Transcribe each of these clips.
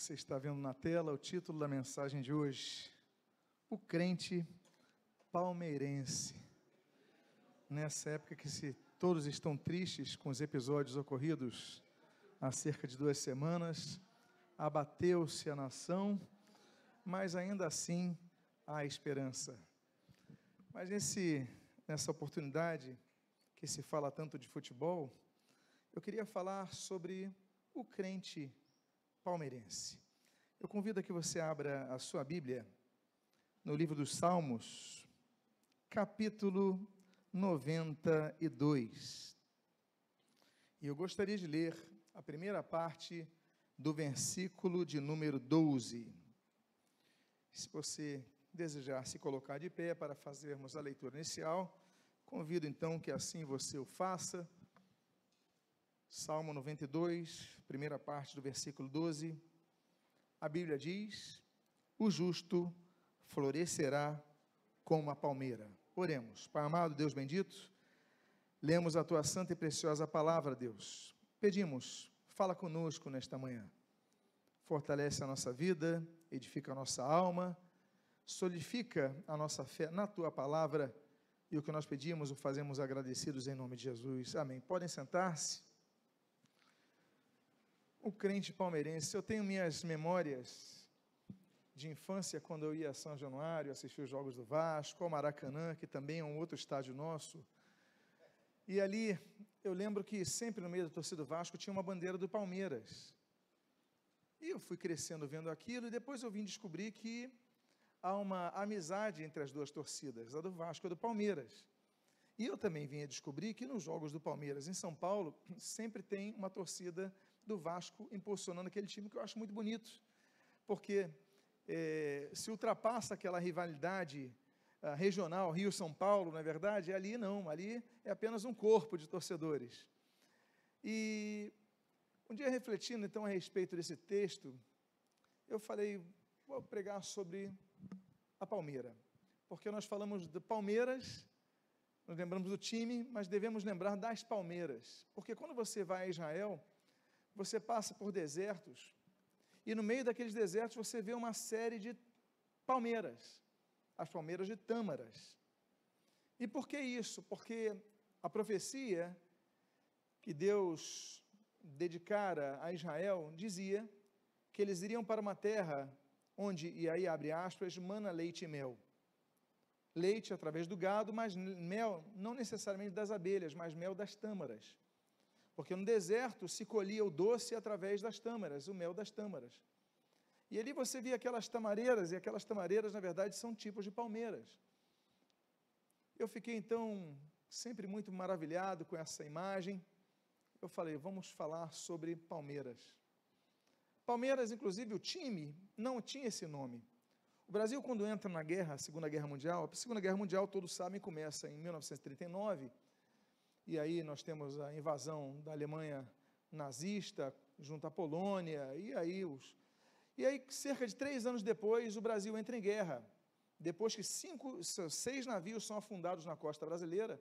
Você está vendo na tela o título da mensagem de hoje: O crente palmeirense. Nessa época que se todos estão tristes com os episódios ocorridos há cerca de duas semanas, abateu-se a nação, mas ainda assim há esperança. Mas nesse, nessa oportunidade que se fala tanto de futebol, eu queria falar sobre o crente palmeirense. Eu convido a que você abra a sua Bíblia no livro dos Salmos, capítulo 92. E eu gostaria de ler a primeira parte do versículo de número 12. Se você desejar se colocar de pé para fazermos a leitura inicial, convido então que assim você o faça Salmo 92, primeira parte do versículo 12. A Bíblia diz: O justo florescerá como uma palmeira. Oremos. Pai amado, Deus bendito, lemos a tua santa e preciosa palavra, Deus. Pedimos, fala conosco nesta manhã. Fortalece a nossa vida, edifica a nossa alma, solidifica a nossa fé na tua palavra. E o que nós pedimos, o fazemos agradecidos em nome de Jesus. Amém. Podem sentar-se o crente palmeirense. Eu tenho minhas memórias de infância quando eu ia a São Januário assistir os jogos do Vasco, ao Maracanã, que também é um outro estádio nosso. E ali eu lembro que sempre no meio da torcida do Vasco tinha uma bandeira do Palmeiras. E eu fui crescendo vendo aquilo e depois eu vim descobrir que há uma amizade entre as duas torcidas, a do Vasco e a do Palmeiras. E eu também vim a descobrir que nos jogos do Palmeiras em São Paulo sempre tem uma torcida do Vasco impulsionando aquele time que eu acho muito bonito, porque é, se ultrapassa aquela rivalidade uh, regional Rio-São Paulo, não é verdade? Ali não, ali é apenas um corpo de torcedores. E um dia refletindo então a respeito desse texto, eu falei, vou pregar sobre a Palmeira, porque nós falamos de Palmeiras, nós lembramos do time, mas devemos lembrar das palmeiras, porque quando você vai a Israel, você passa por desertos, e no meio daqueles desertos você vê uma série de palmeiras, as palmeiras de tâmaras. E por que isso? Porque a profecia que Deus dedicara a Israel dizia que eles iriam para uma terra onde, e aí abre aspas, mana leite e mel. Leite através do gado, mas mel não necessariamente das abelhas, mas mel das tâmaras. Porque no deserto se colhia o doce através das tâmaras, o mel das tâmaras. E ali você via aquelas tamareiras, e aquelas tamareiras, na verdade, são tipos de palmeiras. Eu fiquei então sempre muito maravilhado com essa imagem. Eu falei, vamos falar sobre Palmeiras. Palmeiras, inclusive, o time não tinha esse nome. O Brasil, quando entra na guerra, a Segunda Guerra Mundial, a Segunda Guerra Mundial, todos sabem, começa em 1939 e aí nós temos a invasão da Alemanha nazista junto à Polônia, e aí os. E aí, cerca de três anos depois, o Brasil entra em guerra. Depois que cinco, seis navios são afundados na costa brasileira,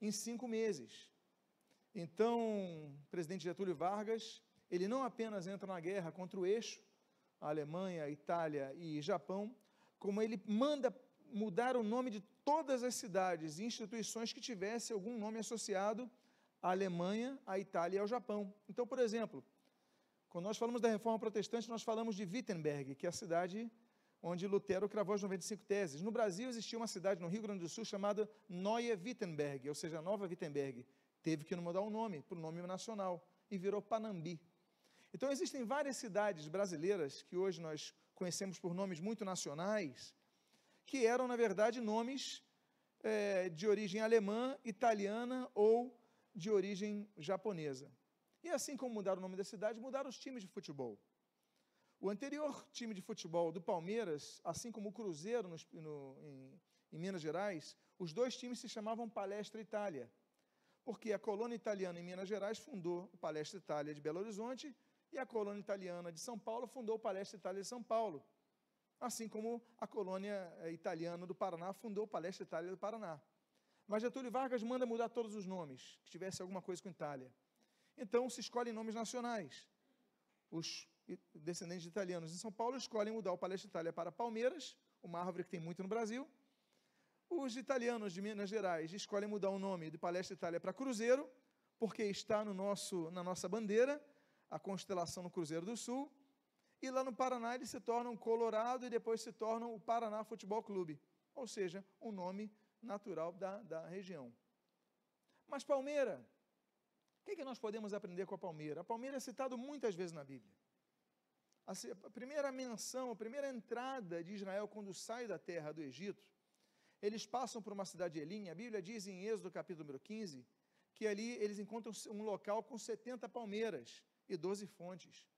em cinco meses. Então, o presidente Getúlio Vargas, ele não apenas entra na guerra contra o eixo, a Alemanha, a Itália e Japão, como ele manda mudar o nome de todas as cidades e instituições que tivessem algum nome associado à Alemanha, à Itália e ao Japão. Então, por exemplo, quando nós falamos da reforma protestante, nós falamos de Wittenberg, que é a cidade onde Lutero cravou as 95 teses. No Brasil existia uma cidade no Rio Grande do Sul chamada Neue Wittenberg, ou seja, Nova Wittenberg. Teve que mudar o nome para o nome nacional e virou Panambi. Então existem várias cidades brasileiras que hoje nós conhecemos por nomes muito nacionais, que eram, na verdade, nomes é, de origem alemã, italiana ou de origem japonesa. E assim como mudaram o nome da cidade, mudaram os times de futebol. O anterior time de futebol do Palmeiras, assim como o Cruzeiro no, no, em, em Minas Gerais, os dois times se chamavam Palestra Itália, porque a colônia italiana em Minas Gerais fundou o Palestra Itália de Belo Horizonte e a colônia italiana de São Paulo fundou o Palestra Itália de São Paulo assim como a colônia eh, italiana do Paraná fundou o Palestra Itália do Paraná. Mas Getúlio Vargas manda mudar todos os nomes, que tivesse alguma coisa com Itália. Então se escolhem nomes nacionais. Os descendentes de italianos em São Paulo escolhem mudar o Palestra Itália para Palmeiras, uma árvore que tem muito no Brasil. Os italianos de Minas Gerais escolhem mudar o nome de Palestra Itália para Cruzeiro, porque está no nosso, na nossa bandeira, a constelação no Cruzeiro do Sul. E lá no Paraná eles se tornam Colorado e depois se tornam o Paraná Futebol Clube, ou seja, um nome natural da, da região. Mas Palmeira, o que, é que nós podemos aprender com a Palmeira? A Palmeira é citado muitas vezes na Bíblia. A primeira menção, a primeira entrada de Israel quando sai da terra do Egito, eles passam por uma cidade de Elim, a Bíblia diz em Êxodo capítulo número 15, que ali eles encontram um local com 70 palmeiras e 12 fontes.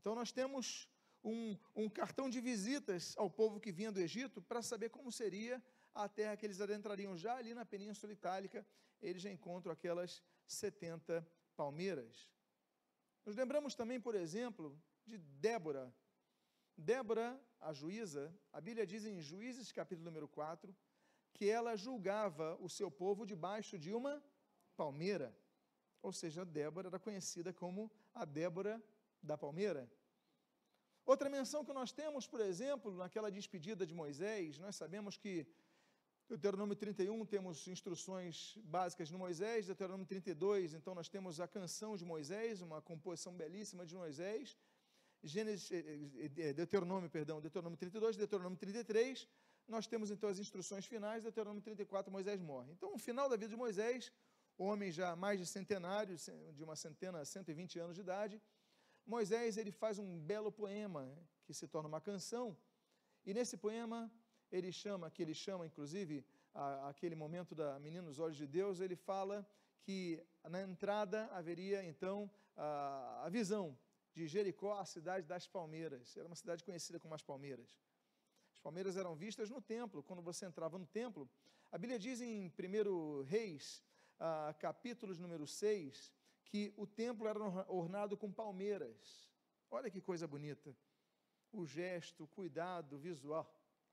Então nós temos um, um cartão de visitas ao povo que vinha do Egito para saber como seria a terra que eles adentrariam. Já ali na Península Itálica, eles já encontram aquelas 70 palmeiras. Nos lembramos também, por exemplo, de Débora. Débora, a juíza, a Bíblia diz em Juízes, capítulo número 4, que ela julgava o seu povo debaixo de uma palmeira. Ou seja, Débora era conhecida como a Débora da palmeira. Outra menção que nós temos, por exemplo, naquela despedida de Moisés, nós sabemos que Deuteronômio 31 temos instruções básicas de Moisés, Deuteronômio 32, então nós temos a canção de Moisés, uma composição belíssima de Moisés, Gênesis, eh, eh, eh, Deuteronômio, perdão, Deuteronômio 32, Deuteronômio 33, nós temos então as instruções finais, Deuteronômio 34, Moisés morre. Então, no final da vida de Moisés, homem já mais de centenário, de uma centena a 120 anos de idade, Moisés ele faz um belo poema que se torna uma canção, e nesse poema ele chama, que ele chama inclusive a, aquele momento da menina nos olhos de Deus, ele fala que na entrada haveria então a, a visão de Jericó, a cidade das palmeiras. Era uma cidade conhecida como as palmeiras. As palmeiras eram vistas no templo, quando você entrava no templo. A Bíblia diz em 1 Reis, ah, capítulos número 6, que o templo era ornado com palmeiras. Olha que coisa bonita. O gesto, o cuidado visual,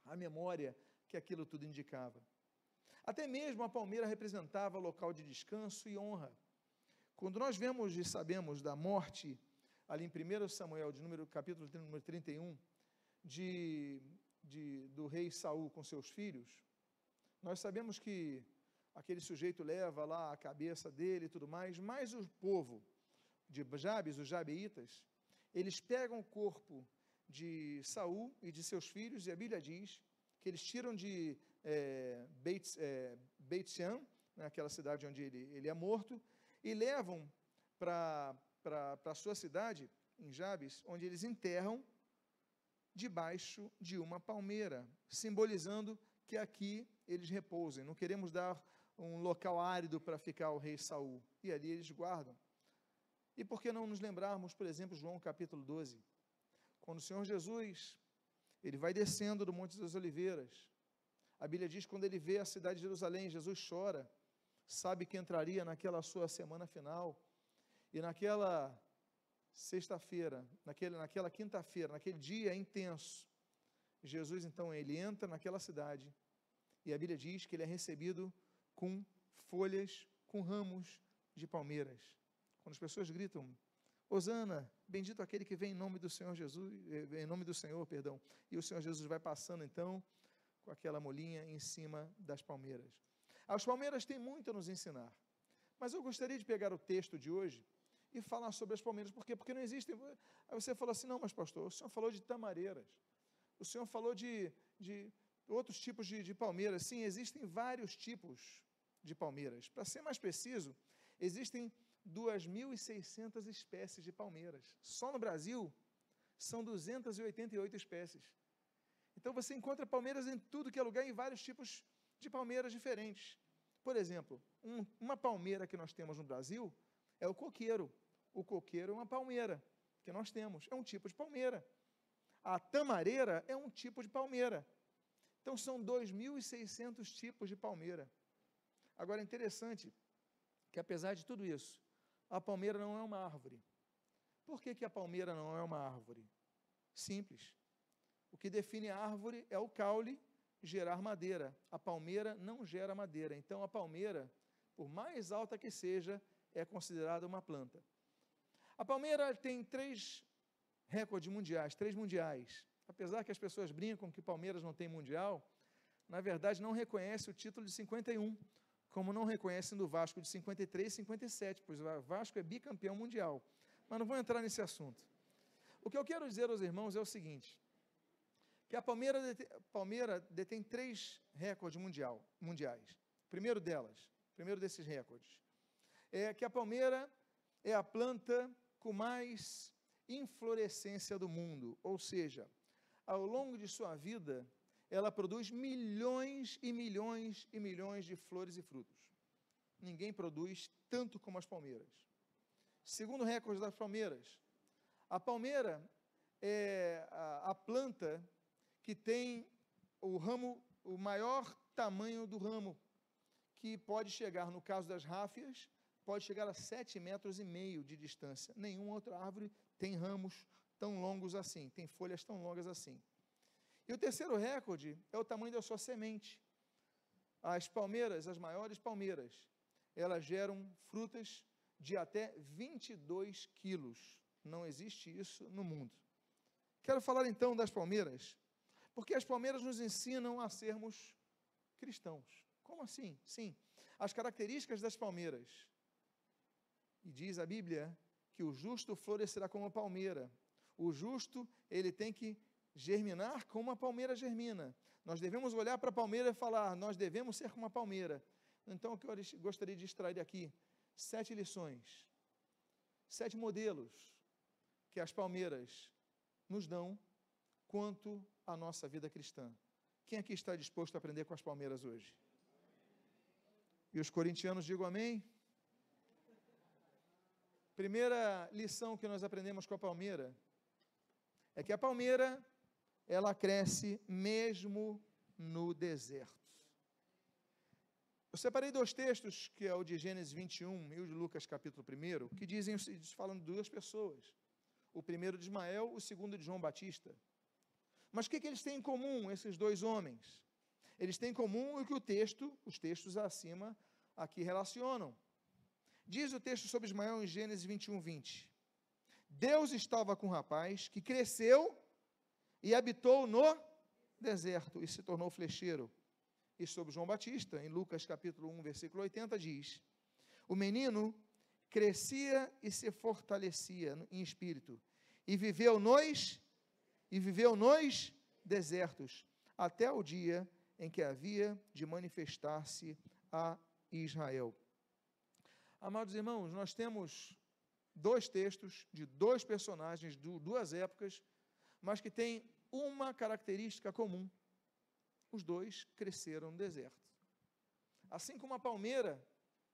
a memória que aquilo tudo indicava. Até mesmo a palmeira representava local de descanso e honra. Quando nós vemos e sabemos da morte ali em 1 Samuel, de número, capítulo número 31, de, de, do rei Saul com seus filhos, nós sabemos que aquele sujeito leva lá a cabeça dele e tudo mais, mas o povo de Jabes, os jabeítas, eles pegam o corpo de Saul e de seus filhos, e a Bíblia diz que eles tiram de é, Beit, é, Beit naquela cidade onde ele, ele é morto, e levam para a sua cidade, em Jabes, onde eles enterram debaixo de uma palmeira, simbolizando que aqui eles repousem. Não queremos dar um local árido para ficar o rei Saul. E ali eles guardam. E por que não nos lembrarmos, por exemplo, João capítulo 12, quando o Senhor Jesus, ele vai descendo do Monte das Oliveiras. A Bíblia diz quando ele vê a cidade de Jerusalém, Jesus chora, sabe que entraria naquela sua semana final, e naquela sexta-feira, naquela quinta-feira, naquele dia intenso, Jesus então ele entra naquela cidade e a Bíblia diz que ele é recebido com folhas, com ramos de palmeiras. Quando as pessoas gritam, Osana, bendito aquele que vem em nome do Senhor Jesus, eh, em nome do Senhor, perdão. E o Senhor Jesus vai passando então com aquela molinha em cima das palmeiras. As palmeiras têm muito a nos ensinar. Mas eu gostaria de pegar o texto de hoje e falar sobre as palmeiras. Por quê? Porque não existem. Aí você fala assim: não, mas pastor, o senhor falou de tamareiras, o senhor falou de, de outros tipos de, de palmeiras. Sim, existem vários tipos de palmeiras. Para ser mais preciso, existem 2.600 espécies de palmeiras. Só no Brasil são 288 espécies. Então você encontra palmeiras em tudo que é lugar, em vários tipos de palmeiras diferentes. Por exemplo, um, uma palmeira que nós temos no Brasil é o coqueiro. O coqueiro é uma palmeira que nós temos, é um tipo de palmeira. A tamareira é um tipo de palmeira. Então são 2.600 tipos de palmeira. Agora é interessante que apesar de tudo isso, a palmeira não é uma árvore. Por que, que a palmeira não é uma árvore? Simples. O que define a árvore é o caule gerar madeira. A palmeira não gera madeira. Então a palmeira, por mais alta que seja, é considerada uma planta. A palmeira tem três recordes mundiais, três mundiais. Apesar que as pessoas brincam que Palmeiras não tem mundial, na verdade não reconhece o título de 51, como não reconhecem do Vasco de 53 e 57, pois o Vasco é bicampeão mundial. Mas não vou entrar nesse assunto. O que eu quero dizer aos irmãos é o seguinte: que a Palmeiras detém, Palmeira detém três recordes mundial, mundiais. Primeiro delas, primeiro desses recordes, é que a palmeira é a planta com mais inflorescência do mundo, ou seja, ao longo de sua vida, ela produz milhões e milhões e milhões de flores e frutos. Ninguém produz tanto como as palmeiras. Segundo o recorde das palmeiras, a palmeira é a, planta que tem o ramo, o maior tamanho do ramo, que pode chegar, no caso das ráfias, pode chegar a sete metros e meio de distância. Nenhuma outra árvore tem ramos tão longos assim, tem folhas tão longas assim. E o terceiro recorde é o tamanho da sua semente. As palmeiras, as maiores palmeiras, elas geram frutas de até 22 quilos. Não existe isso no mundo. Quero falar então das palmeiras, porque as palmeiras nos ensinam a sermos cristãos. Como assim? Sim. As características das palmeiras. E diz a Bíblia que o justo florescerá como a palmeira. O justo, ele tem que germinar como a palmeira germina. Nós devemos olhar para a palmeira e falar, nós devemos ser como a palmeira. Então, o que eu gostaria de extrair aqui? Sete lições, sete modelos que as palmeiras nos dão quanto à nossa vida cristã. Quem aqui está disposto a aprender com as palmeiras hoje? E os corintianos digam amém? Primeira lição que nós aprendemos com a palmeira é que a palmeira ela cresce mesmo no deserto. Eu separei dois textos, que é o de Gênesis 21 e o de Lucas capítulo 1, que dizem, falam de duas pessoas. O primeiro de Ismael, o segundo de João Batista. Mas o que, que eles têm em comum, esses dois homens? Eles têm em comum o que o texto, os textos acima aqui relacionam. Diz o texto sobre Ismael em Gênesis 21, 20. Deus estava com um rapaz que cresceu e habitou no deserto e se tornou flecheiro. E sobre João Batista, em Lucas capítulo 1, versículo 80, diz: O menino crescia e se fortalecia em espírito, e viveu nos e viveu nos desertos, até o dia em que havia de manifestar-se a Israel. Amados irmãos, nós temos dois textos de dois personagens de duas épocas, mas que têm uma característica comum. Os dois cresceram no deserto. Assim como a palmeira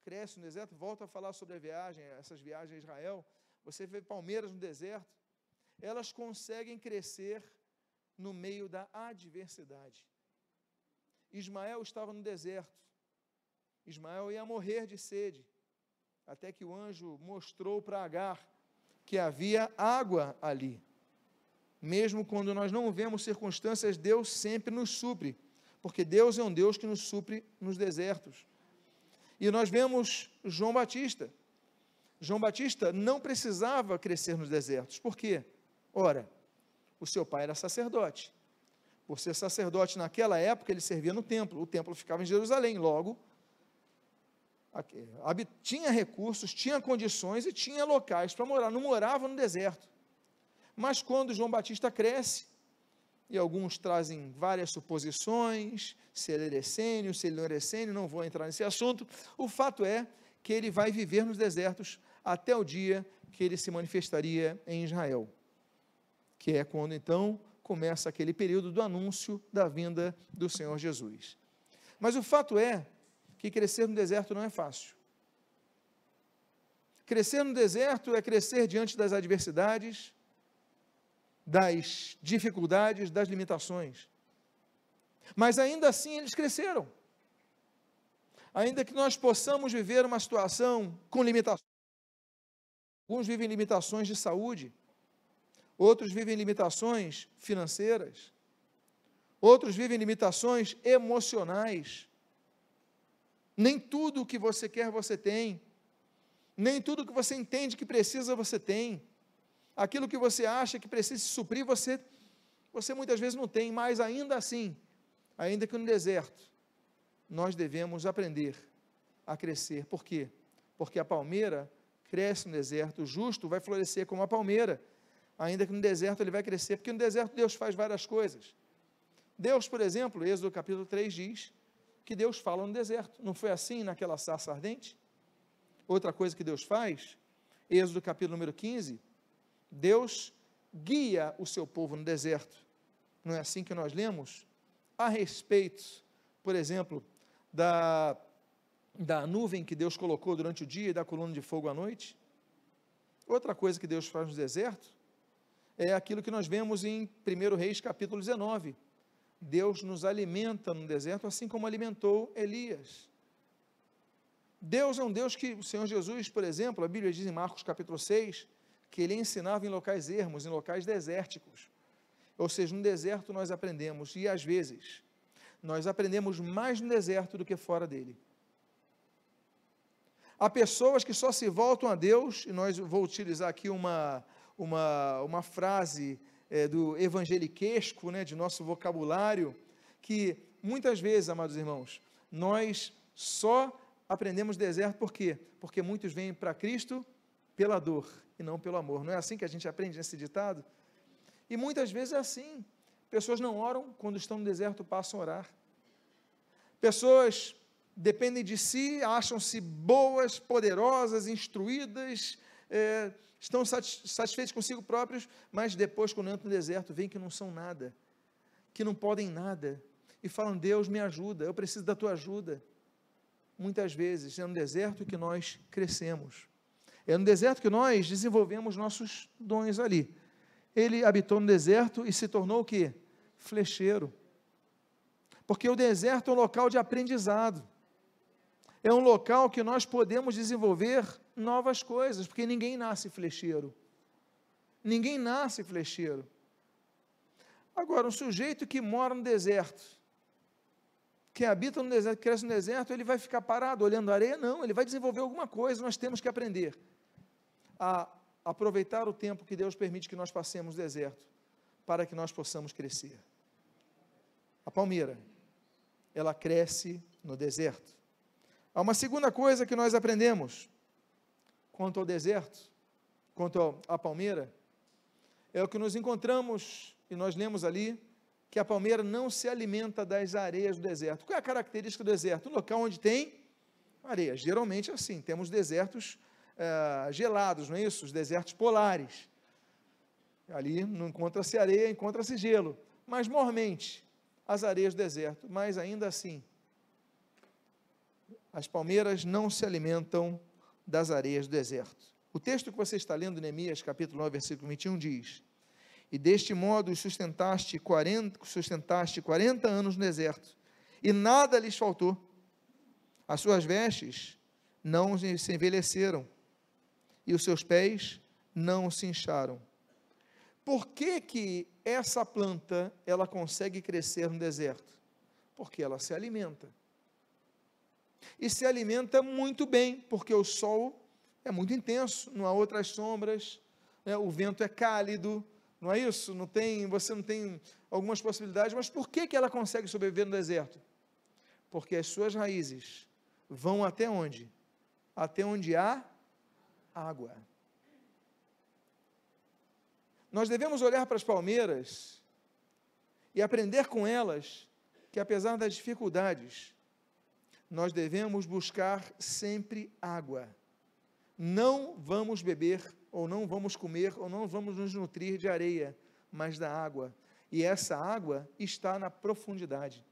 cresce no deserto, volta a falar sobre a viagem, essas viagens a Israel, você vê palmeiras no deserto, elas conseguem crescer no meio da adversidade. Ismael estava no deserto. Ismael ia morrer de sede, até que o anjo mostrou para Agar que havia água ali. Mesmo quando nós não vemos circunstâncias, Deus sempre nos supre, porque Deus é um Deus que nos supre nos desertos. E nós vemos João Batista. João Batista não precisava crescer nos desertos. Por quê? Ora, o seu pai era sacerdote. Por ser sacerdote naquela época, ele servia no templo. O templo ficava em Jerusalém. Logo, tinha recursos, tinha condições e tinha locais para morar. Não morava no deserto. Mas quando João Batista cresce, e alguns trazem várias suposições, se ele era essênio, se ele não era essênio, não vou entrar nesse assunto. O fato é que ele vai viver nos desertos até o dia que ele se manifestaria em Israel que é quando então começa aquele período do anúncio da vinda do Senhor Jesus. Mas o fato é que crescer no deserto não é fácil. Crescer no deserto é crescer diante das adversidades, das dificuldades, das limitações. Mas ainda assim eles cresceram. Ainda que nós possamos viver uma situação com limitações, alguns vivem limitações de saúde, outros vivem limitações financeiras, outros vivem limitações emocionais. Nem tudo o que você quer você tem, nem tudo o que você entende que precisa você tem. Aquilo que você acha que precisa se suprir, você, você muitas vezes não tem, mas ainda assim, ainda que no deserto, nós devemos aprender a crescer. Por quê? Porque a palmeira cresce no deserto, o justo vai florescer como a palmeira, ainda que no deserto ele vai crescer, porque no deserto Deus faz várias coisas. Deus, por exemplo, Êxodo capítulo 3 diz que Deus fala no deserto. Não foi assim naquela sarça ardente? Outra coisa que Deus faz, Êxodo capítulo número 15, Deus guia o seu povo no deserto. Não é assim que nós lemos? A respeito, por exemplo, da, da nuvem que Deus colocou durante o dia e da coluna de fogo à noite. Outra coisa que Deus faz no deserto é aquilo que nós vemos em 1 Reis capítulo 19. Deus nos alimenta no deserto, assim como alimentou Elias. Deus é um Deus que o Senhor Jesus, por exemplo, a Bíblia diz em Marcos capítulo 6, que ele ensinava em locais ermos, em locais desérticos. Ou seja, no deserto nós aprendemos, e às vezes, nós aprendemos mais no deserto do que fora dele. Há pessoas que só se voltam a Deus, e nós vou utilizar aqui uma, uma, uma frase é, do evangeliquesco, né, de nosso vocabulário, que muitas vezes, amados irmãos, nós só aprendemos deserto por quê? Porque muitos vêm para Cristo pela dor e não pelo amor. Não é assim que a gente aprende nesse ditado? E muitas vezes é assim. Pessoas não oram quando estão no deserto, passam a orar. Pessoas dependem de si, acham-se boas, poderosas, instruídas, é, estão satisfeitos consigo próprios, mas depois, quando entram no deserto, veem que não são nada, que não podem nada, e falam: Deus, me ajuda, eu preciso da tua ajuda. Muitas vezes é no deserto que nós crescemos. É no deserto que nós desenvolvemos nossos dons ali. Ele habitou no deserto e se tornou o quê? Flecheiro. Porque o deserto é um local de aprendizado. É um local que nós podemos desenvolver novas coisas, porque ninguém nasce flecheiro. Ninguém nasce flecheiro. Agora, um sujeito que mora no deserto, que habita no deserto, que cresce no deserto, ele vai ficar parado olhando a areia? Não, ele vai desenvolver alguma coisa, nós temos que aprender a aproveitar o tempo que Deus permite que nós passemos no deserto, para que nós possamos crescer. A palmeira, ela cresce no deserto. Há uma segunda coisa que nós aprendemos quanto ao deserto, quanto à palmeira, é o que nos encontramos e nós lemos ali que a palmeira não se alimenta das areias do deserto. Qual é a característica do deserto? Um local onde tem areia. Geralmente é assim, temos desertos é, gelados, não é isso? Os desertos polares. Ali não encontra-se areia, encontra-se gelo. Mas mormente, as areias do deserto. Mas ainda assim, as palmeiras não se alimentam das areias do deserto. O texto que você está lendo, Neemias, capítulo 9, versículo 21, diz: E deste modo sustentaste 40, sustentaste 40 anos no deserto, e nada lhes faltou. As suas vestes não se envelheceram, e os seus pés não se incharam. Por que, que essa planta ela consegue crescer no deserto? Porque ela se alimenta. E se alimenta muito bem, porque o sol é muito intenso, não há outras sombras, né? o vento é cálido, não é isso? Não tem, você não tem algumas possibilidades, mas por que, que ela consegue sobreviver no deserto? Porque as suas raízes vão até onde? Até onde há água. Nós devemos olhar para as palmeiras e aprender com elas que, apesar das dificuldades, nós devemos buscar sempre água. Não vamos beber, ou não vamos comer, ou não vamos nos nutrir de areia, mas da água. E essa água está na profundidade,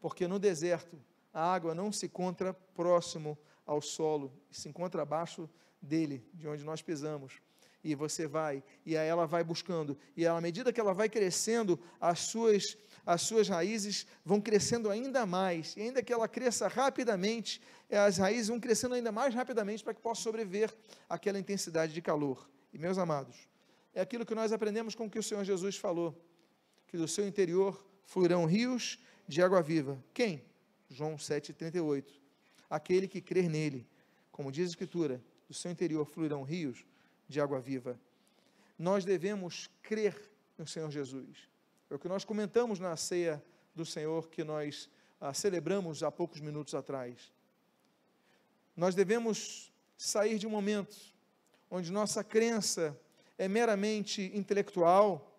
porque no deserto a água não se encontra próximo ao solo, se encontra abaixo dele, de onde nós pisamos. E você vai, e aí ela vai buscando, e à medida que ela vai crescendo, as suas, as suas raízes vão crescendo ainda mais, e ainda que ela cresça rapidamente, as raízes vão crescendo ainda mais rapidamente para que possa sobreviver àquela intensidade de calor. E meus amados, é aquilo que nós aprendemos com o que o Senhor Jesus falou, que do seu interior fluirão rios de água viva. Quem? João 7,38. Aquele que crer nele, como diz a Escritura, do seu interior fluirão rios de água viva. nós devemos crer no Senhor Jesus. É o que nós comentamos na ceia do Senhor que nós ah, celebramos há poucos minutos atrás. Nós devemos sair de um momento onde nossa crença é meramente intelectual,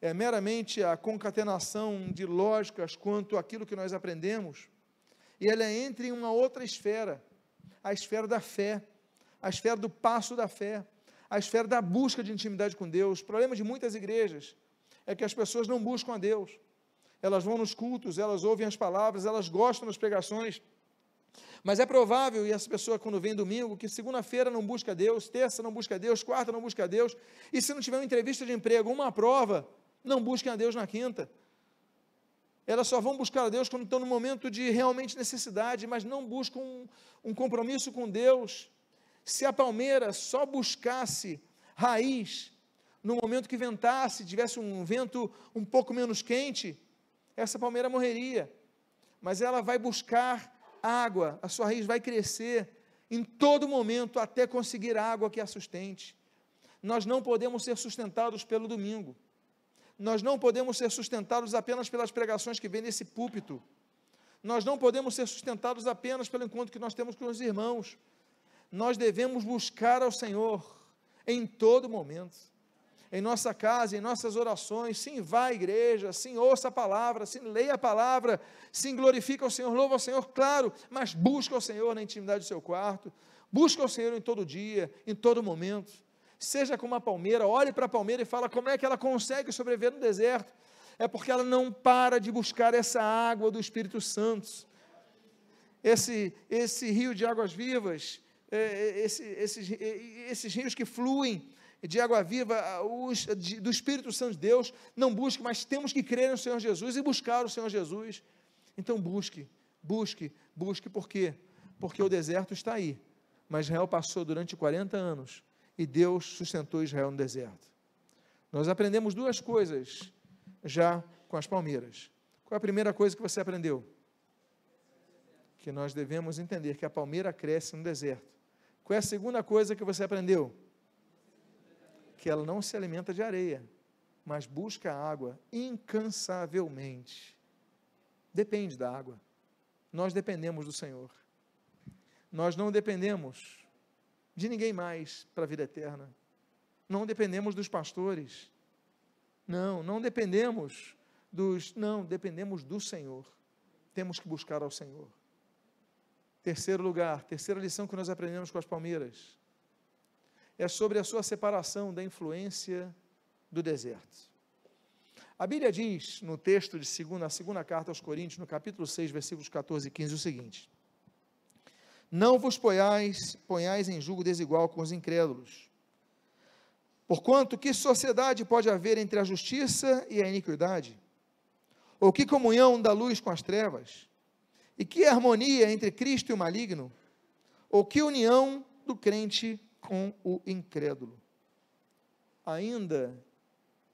é meramente a concatenação de lógicas quanto àquilo que nós aprendemos, e ela entra em uma outra esfera, a esfera da fé, a esfera do passo da fé, a esfera da busca de intimidade com Deus. O problema de muitas igrejas é que as pessoas não buscam a Deus. Elas vão nos cultos, elas ouvem as palavras, elas gostam das pregações, mas é provável, e essa pessoa, quando vem domingo, que segunda-feira não busca Deus, terça não busca Deus, quarta não busca Deus, e se não tiver uma entrevista de emprego, uma prova, não busquem a Deus na quinta. Elas só vão buscar a Deus quando estão no momento de realmente necessidade, mas não buscam um, um compromisso com Deus. Se a palmeira só buscasse raiz no momento que ventasse, tivesse um vento um pouco menos quente, essa palmeira morreria. Mas ela vai buscar água, a sua raiz vai crescer em todo momento até conseguir água que a sustente. Nós não podemos ser sustentados pelo domingo. Nós não podemos ser sustentados apenas pelas pregações que vêm nesse púlpito. Nós não podemos ser sustentados apenas pelo encontro que nós temos com os irmãos. Nós devemos buscar ao Senhor em todo momento. Em nossa casa, em nossas orações, sim, vá à igreja, sim, ouça a palavra, sim, leia a palavra, sim, glorifica o Senhor, louva o Senhor, claro, mas busca o Senhor na intimidade do seu quarto, busca o Senhor em todo dia, em todo momento, seja como uma palmeira, olhe para a palmeira e fala como é que ela consegue sobreviver no deserto, é porque ela não para de buscar essa água do Espírito Santo, esse, esse rio de águas vivas, é, é, esse, esses, esses rios que fluem de água viva, os, de, do Espírito Santo de Deus, não busque, mas temos que crer no Senhor Jesus e buscar o Senhor Jesus. Então busque, busque, busque, por quê? Porque o deserto está aí, mas Israel passou durante 40 anos e Deus sustentou Israel no deserto. Nós aprendemos duas coisas já com as palmeiras. Qual é a primeira coisa que você aprendeu? Que nós devemos entender que a palmeira cresce no deserto. Qual é a segunda coisa que você aprendeu? que ela não se alimenta de areia, mas busca água incansavelmente. Depende da água. Nós dependemos do Senhor. Nós não dependemos de ninguém mais para a vida eterna. Não dependemos dos pastores. Não, não dependemos dos. Não, dependemos do Senhor. Temos que buscar ao Senhor. Terceiro lugar, terceira lição que nós aprendemos com as palmeiras é sobre a sua separação da influência do deserto. A Bíblia diz no texto de segunda, na segunda carta aos Coríntios, no capítulo 6, versículos 14 e 15, o seguinte: Não vos ponhais, ponhais em julgo desigual com os incrédulos. Porquanto, que sociedade pode haver entre a justiça e a iniquidade? Ou que comunhão da luz com as trevas? E que harmonia entre Cristo e o maligno? Ou que união do crente com o incrédulo. Ainda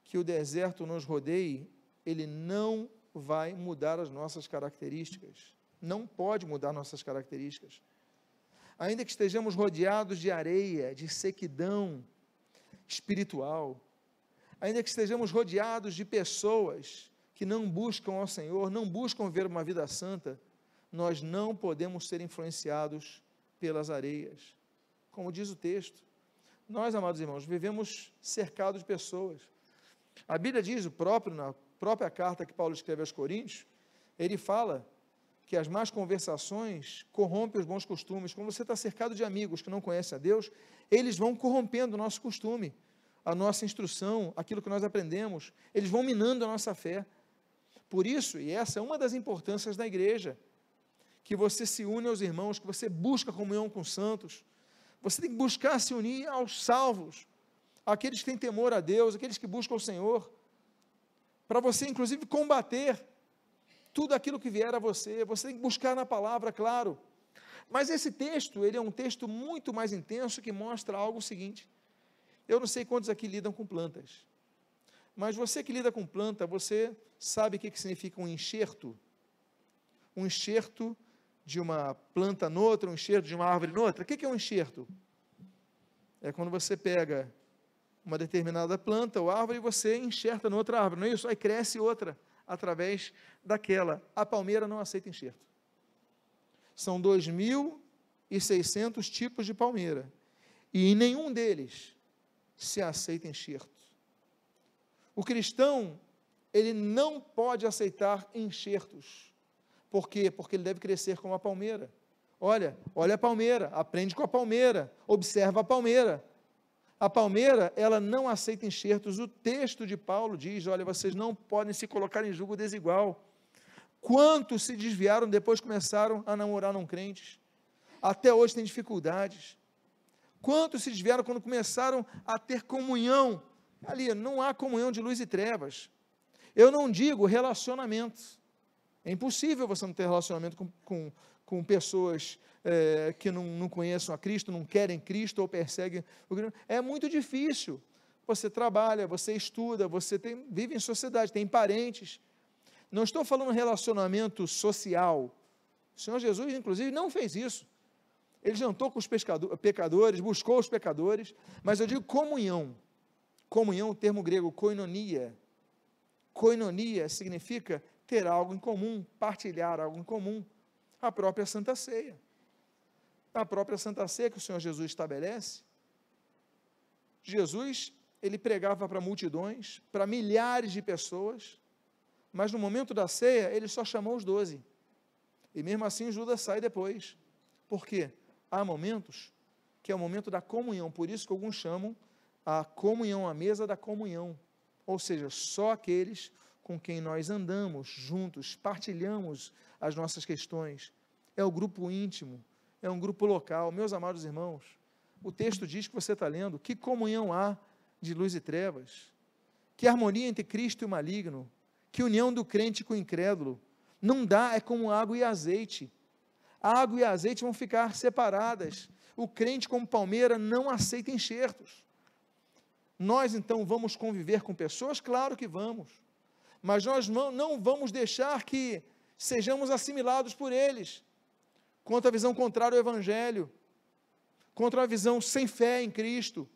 que o deserto nos rodeie, ele não vai mudar as nossas características. Não pode mudar nossas características. Ainda que estejamos rodeados de areia, de sequidão espiritual, ainda que estejamos rodeados de pessoas que não buscam ao Senhor, não buscam ver uma vida santa, nós não podemos ser influenciados pelas areias como diz o texto. Nós, amados irmãos, vivemos cercados de pessoas. A Bíblia diz, o próprio, na própria carta que Paulo escreve aos Coríntios, ele fala que as más conversações corrompem os bons costumes. Quando você está cercado de amigos que não conhecem a Deus, eles vão corrompendo o nosso costume, a nossa instrução, aquilo que nós aprendemos, eles vão minando a nossa fé. Por isso, e essa é uma das importâncias da igreja, que você se une aos irmãos, que você busca comunhão com os santos, você tem que buscar se unir aos salvos, aqueles que têm temor a Deus, aqueles que buscam o Senhor, para você, inclusive, combater tudo aquilo que vier a você. Você tem que buscar na palavra, claro. Mas esse texto, ele é um texto muito mais intenso que mostra algo seguinte. Eu não sei quantos aqui lidam com plantas, mas você que lida com planta, você sabe o que significa um enxerto? Um enxerto de uma planta noutra, um enxerto de uma árvore noutra. O que é um enxerto? É quando você pega uma determinada planta ou árvore e você enxerta na outra árvore, não é isso? Aí cresce outra através daquela. A palmeira não aceita enxerto. São 2.600 tipos de palmeira e em nenhum deles se aceita enxerto. O cristão, ele não pode aceitar enxertos. Por quê? Porque ele deve crescer como a palmeira. Olha, olha a palmeira, aprende com a palmeira, observa a palmeira. A palmeira, ela não aceita enxertos. O texto de Paulo diz: olha, vocês não podem se colocar em julgo desigual. Quantos se desviaram depois começaram a namorar não crentes? Até hoje tem dificuldades. Quantos se desviaram quando começaram a ter comunhão? Ali, não há comunhão de luz e trevas. Eu não digo relacionamentos. É impossível você não ter relacionamento com, com, com pessoas é, que não, não conheçam a Cristo, não querem Cristo ou perseguem o É muito difícil. Você trabalha, você estuda, você tem, vive em sociedade, tem parentes. Não estou falando relacionamento social. O Senhor Jesus, inclusive, não fez isso. Ele jantou com os pecadores, buscou os pecadores, mas eu digo comunhão. Comunhão, o termo grego koinonia. Koinonia significa ter algo em comum, partilhar algo em comum. A própria Santa Ceia. A própria Santa Ceia que o Senhor Jesus estabelece. Jesus, ele pregava para multidões, para milhares de pessoas, mas no momento da ceia, ele só chamou os doze. E mesmo assim, Judas sai depois. Por quê? há momentos que é o momento da comunhão, por isso que alguns chamam a comunhão, a mesa da comunhão. Ou seja, só aqueles com quem nós andamos juntos, partilhamos as nossas questões. É o grupo íntimo, é um grupo local. Meus amados irmãos, o texto diz que você está lendo: que comunhão há de luz e trevas? Que harmonia entre Cristo e o maligno? Que união do crente com o incrédulo? Não dá, é como água e azeite água e azeite vão ficar separadas. O crente, como palmeira, não aceita enxertos. Nós então vamos conviver com pessoas? Claro que vamos. Mas nós não vamos deixar que sejamos assimilados por eles. Contra a visão contrária ao Evangelho, contra a visão sem fé em Cristo.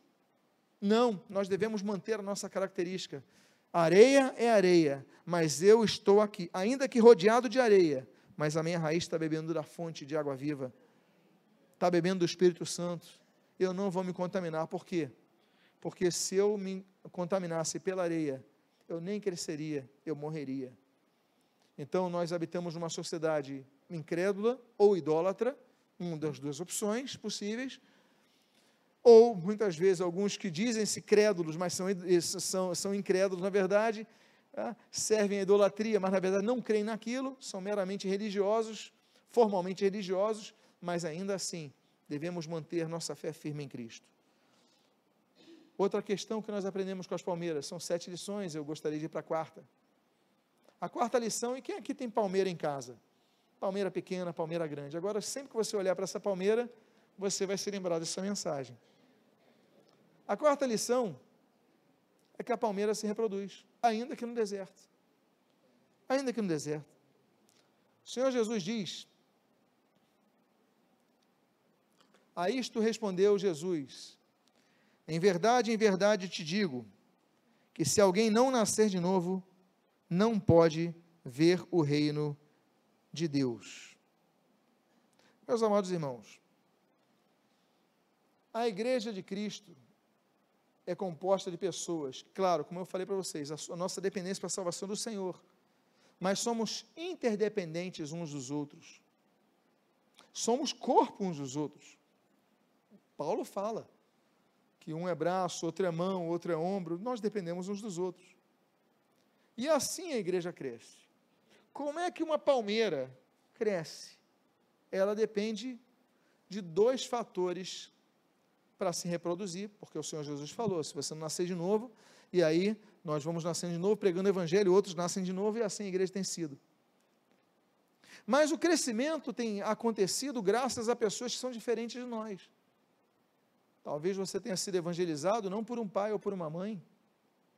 Não, nós devemos manter a nossa característica. Areia é areia, mas eu estou aqui, ainda que rodeado de areia, mas a minha raiz está bebendo da fonte de água viva, está bebendo do Espírito Santo. Eu não vou me contaminar, por quê? Porque se eu me contaminasse pela areia, eu nem cresceria, eu morreria. Então nós habitamos numa sociedade incrédula ou idólatra, uma das duas opções possíveis, ou muitas vezes alguns que dizem-se crédulos, mas são, são, são incrédulos, na verdade, tá? servem a idolatria, mas na verdade não creem naquilo, são meramente religiosos, formalmente religiosos, mas ainda assim devemos manter nossa fé firme em Cristo. Outra questão que nós aprendemos com as palmeiras, são sete lições, eu gostaria de ir para a quarta. A quarta lição, e quem aqui tem palmeira em casa? Palmeira pequena, palmeira grande. Agora, sempre que você olhar para essa palmeira, você vai se lembrar dessa mensagem. A quarta lição é que a palmeira se reproduz, ainda que no deserto. Ainda que no deserto. O Senhor Jesus diz: A isto respondeu Jesus: Em verdade, em verdade te digo, que se alguém não nascer de novo, não pode ver o reino de Deus. Meus amados irmãos, a igreja de Cristo, é composta de pessoas. Claro, como eu falei para vocês, a, nossa dependência para a salvação do Senhor. Mas somos interdependentes uns dos outros. Somos corpo uns dos outros. Paulo fala que um é braço, outro é mão, outro é ombro. Nós dependemos uns dos outros. E assim a igreja cresce. Como é que uma palmeira cresce? Ela depende de dois fatores para se reproduzir, porque o Senhor Jesus falou: se você não nascer de novo, e aí nós vamos nascendo de novo pregando o Evangelho, outros nascem de novo, e assim a igreja tem sido. Mas o crescimento tem acontecido graças a pessoas que são diferentes de nós. Talvez você tenha sido evangelizado não por um pai ou por uma mãe,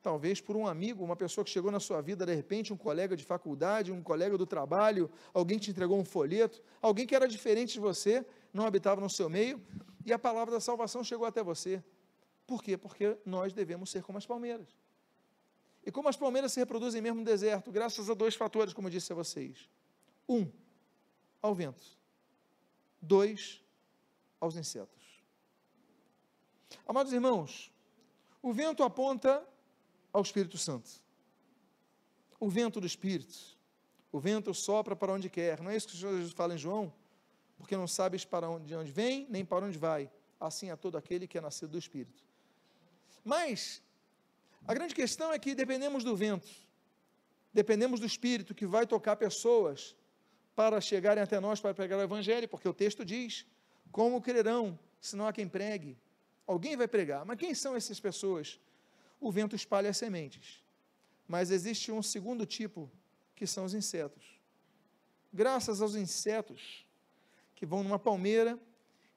talvez por um amigo, uma pessoa que chegou na sua vida de repente, um colega de faculdade, um colega do trabalho, alguém te entregou um folheto, alguém que era diferente de você, não habitava no seu meio, e a palavra da salvação chegou até você. Por quê? Porque nós devemos ser como as palmeiras. E como as palmeiras se reproduzem mesmo no deserto, graças a dois fatores, como eu disse a vocês. Um, ao vento. Dois, aos insetos. Amados irmãos, o vento aponta ao Espírito Santo. O vento do Espírito. O vento sopra para onde quer. Não é isso que Jesus fala em João? Porque não sabes para onde, de onde vem, nem para onde vai. Assim é todo aquele que é nascido do Espírito. Mas, a grande questão é que dependemos do vento. Dependemos do Espírito que vai tocar pessoas para chegarem até nós para pregar o Evangelho, porque o texto diz: Como crerão, se não há quem pregue? Alguém vai pregar. Mas quem são essas pessoas? O vento espalha sementes. Mas existe um segundo tipo, que são os insetos. Graças aos insetos que vão numa palmeira,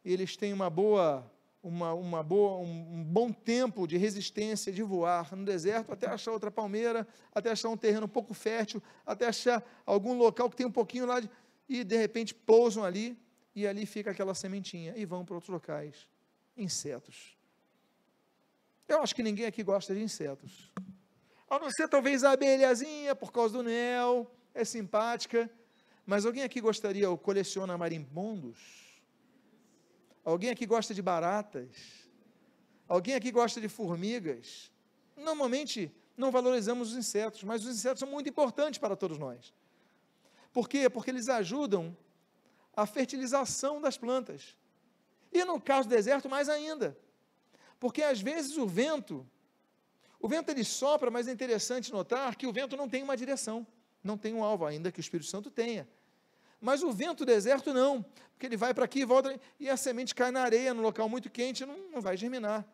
eles têm uma boa, uma, uma boa, um, um bom tempo de resistência de voar no deserto até achar outra palmeira, até achar um terreno um pouco fértil, até achar algum local que tem um pouquinho lá de, e de repente pousam ali e ali fica aquela sementinha e vão para outros locais insetos. Eu acho que ninguém aqui gosta de insetos. A não ser talvez a abelhazinha, por causa do mel, é simpática. Mas alguém aqui gostaria ou coleciona marimbondos? Alguém aqui gosta de baratas? Alguém aqui gosta de formigas? Normalmente não valorizamos os insetos, mas os insetos são muito importantes para todos nós. Por quê? Porque eles ajudam a fertilização das plantas. E no caso do deserto, mais ainda. Porque às vezes o vento, o vento ele sopra, mas é interessante notar que o vento não tem uma direção, não tem um alvo, ainda que o Espírito Santo tenha. Mas o vento do deserto não, porque ele vai para aqui e volta, e a semente cai na areia, num local muito quente, não, não vai germinar.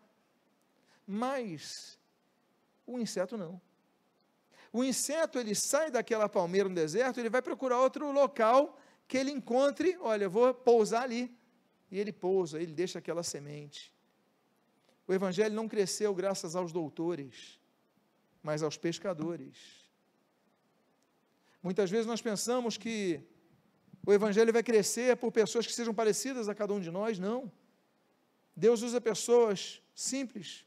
Mas o inseto não. O inseto, ele sai daquela palmeira no deserto, ele vai procurar outro local que ele encontre, olha, vou pousar ali e ele pousa, ele deixa aquela semente. O evangelho não cresceu graças aos doutores, mas aos pescadores. Muitas vezes nós pensamos que o evangelho vai crescer por pessoas que sejam parecidas a cada um de nós, não. Deus usa pessoas simples.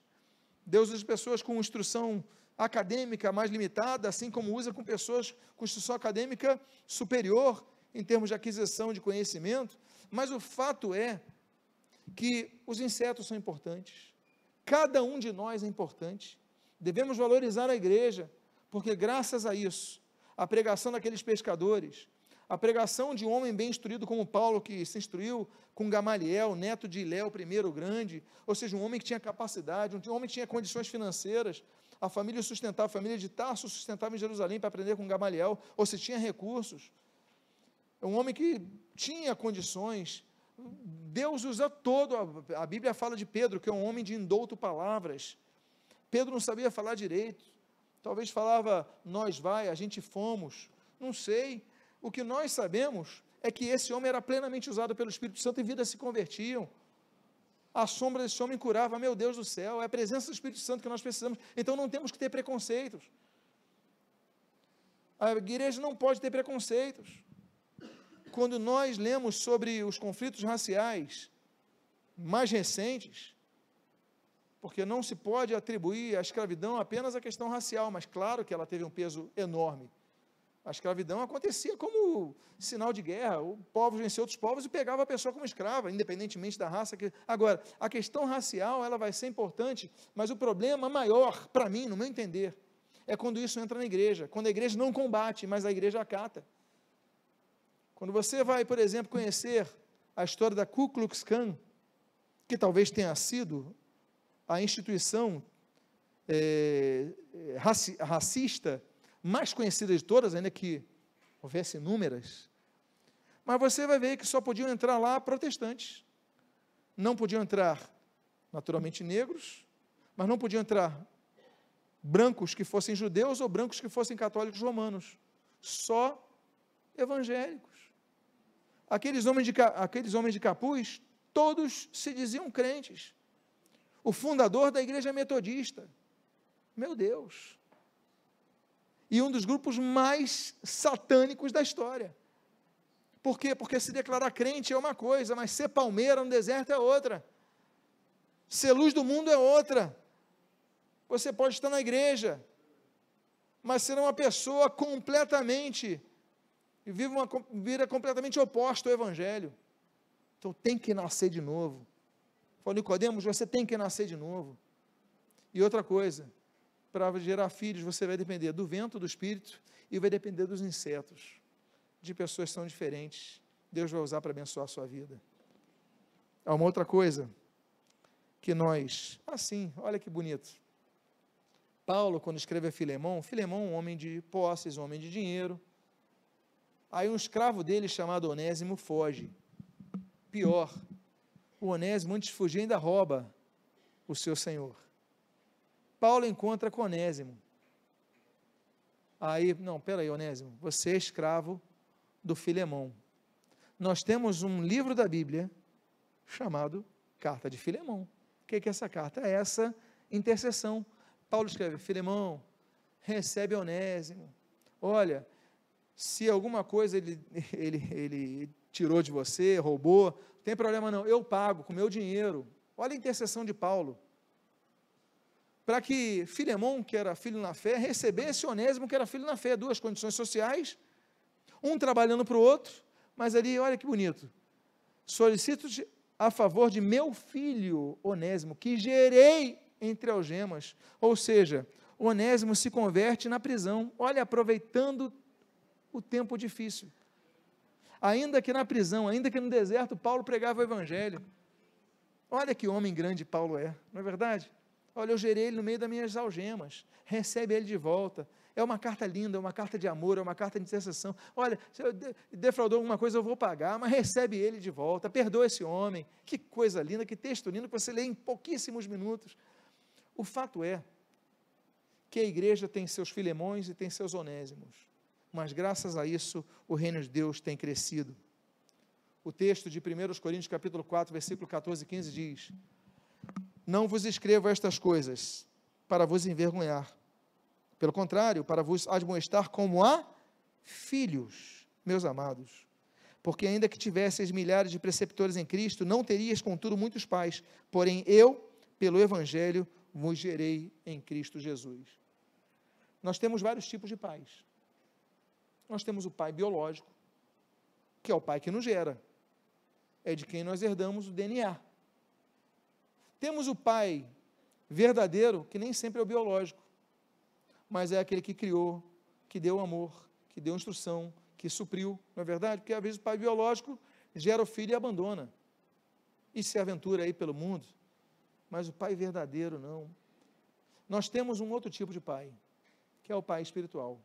Deus usa pessoas com instrução acadêmica mais limitada, assim como usa com pessoas com instrução acadêmica superior em termos de aquisição de conhecimento. Mas o fato é que os insetos são importantes. Cada um de nós é importante. Devemos valorizar a igreja, porque graças a isso, a pregação daqueles pescadores, a pregação de um homem bem instruído como Paulo, que se instruiu com Gamaliel, neto de Iléu, primeiro grande, ou seja, um homem que tinha capacidade, um homem que tinha condições financeiras, a família sustentava, a família de Tarso sustentava em Jerusalém para aprender com Gamaliel, ou se tinha recursos. É um homem que tinha condições. Deus usa todo. A Bíblia fala de Pedro, que é um homem de indouto palavras. Pedro não sabia falar direito. Talvez falava, nós vai, a gente fomos. Não sei. O que nós sabemos é que esse homem era plenamente usado pelo Espírito Santo e vidas se convertiam. A sombra desse homem curava, meu Deus do céu, é a presença do Espírito Santo que nós precisamos. Então não temos que ter preconceitos. A igreja não pode ter preconceitos quando nós lemos sobre os conflitos raciais mais recentes, porque não se pode atribuir a escravidão apenas à questão racial, mas claro que ela teve um peso enorme. A escravidão acontecia como sinal de guerra, o povo vencia outros povos e pegava a pessoa como escrava, independentemente da raça. Que... Agora, a questão racial ela vai ser importante, mas o problema maior, para mim, no meu entender, é quando isso entra na igreja, quando a igreja não combate, mas a igreja acata. Quando você vai, por exemplo, conhecer a história da Ku Klux Klan, que talvez tenha sido a instituição é, raci racista mais conhecida de todas, ainda que houvesse inúmeras, mas você vai ver que só podiam entrar lá protestantes. Não podiam entrar, naturalmente, negros, mas não podiam entrar brancos que fossem judeus ou brancos que fossem católicos romanos. Só evangélicos aqueles homens de, aqueles homens de capuz, todos se diziam crentes. O fundador da igreja metodista. Meu Deus. E um dos grupos mais satânicos da história. Por quê? Porque se declarar crente é uma coisa, mas ser palmeira no deserto é outra. Ser luz do mundo é outra. Você pode estar na igreja, mas ser uma pessoa completamente, e vive uma vida completamente oposta ao Evangelho. Então tem que nascer de novo. Falou, Nicodemos, você tem que nascer de novo. E outra coisa, para gerar filhos, você vai depender do vento do Espírito e vai depender dos insetos, de pessoas que são diferentes. Deus vai usar para abençoar a sua vida. Há uma outra coisa que nós, assim, olha que bonito. Paulo, quando escreve a Filemão, Filemão, um homem de posses, um homem de dinheiro. Aí um escravo dele, chamado Onésimo, foge. Pior, o Onésimo, antes de fugir, ainda rouba o seu senhor. Paulo encontra com Onésimo. Aí, não, peraí, Onésimo, você é escravo do Filemão. Nós temos um livro da Bíblia chamado Carta de Filemão. O que é essa carta? É essa intercessão. Paulo escreve: Filemão, recebe Onésimo. Olha, se alguma coisa ele, ele, ele tirou de você, roubou, não tem problema não, eu pago com meu dinheiro. Olha a intercessão de Paulo. Para que Filemão, que era filho na fé, recebesse Onésimo, que era filho na fé, duas condições sociais, um trabalhando para o outro, mas ali, olha que bonito. Solicito a favor de meu filho Onésimo, que gerei entre algemas. Ou seja, Onésimo se converte na prisão. Olha, aproveitando o tempo difícil. Ainda que na prisão, ainda que no deserto, Paulo pregava o evangelho. Olha que homem grande Paulo é, não é verdade? Olha, eu gerei ele no meio das minhas algemas. Recebe ele de volta. É uma carta linda, é uma carta de amor, é uma carta de intercessão. Olha, se eu defraudou alguma coisa, eu vou pagar, mas recebe ele de volta, perdoa esse homem. Que coisa linda, que texto lindo que você lê em pouquíssimos minutos. O fato é que a igreja tem seus filemões e tem seus onésimos, mas graças a isso o reino de Deus tem crescido. O texto de 1 Coríntios capítulo 4, versículo 14 e 15 diz: Não vos escrevo estas coisas para vos envergonhar, pelo contrário, para vos admoestar como a filhos, meus amados. Porque ainda que tivesseis milhares de preceptores em Cristo, não terias, contudo, muitos pais. Porém, eu, pelo Evangelho, vos gerei em Cristo Jesus. Nós temos vários tipos de pais. Nós temos o pai biológico, que é o pai que nos gera. É de quem nós herdamos o DNA. Temos o pai verdadeiro, que nem sempre é o biológico mas é aquele que criou, que deu amor, que deu instrução, que supriu, não é verdade? Porque às vezes o pai biológico gera o filho e abandona. E se aventura aí pelo mundo. Mas o pai verdadeiro não. Nós temos um outro tipo de pai, que é o pai espiritual.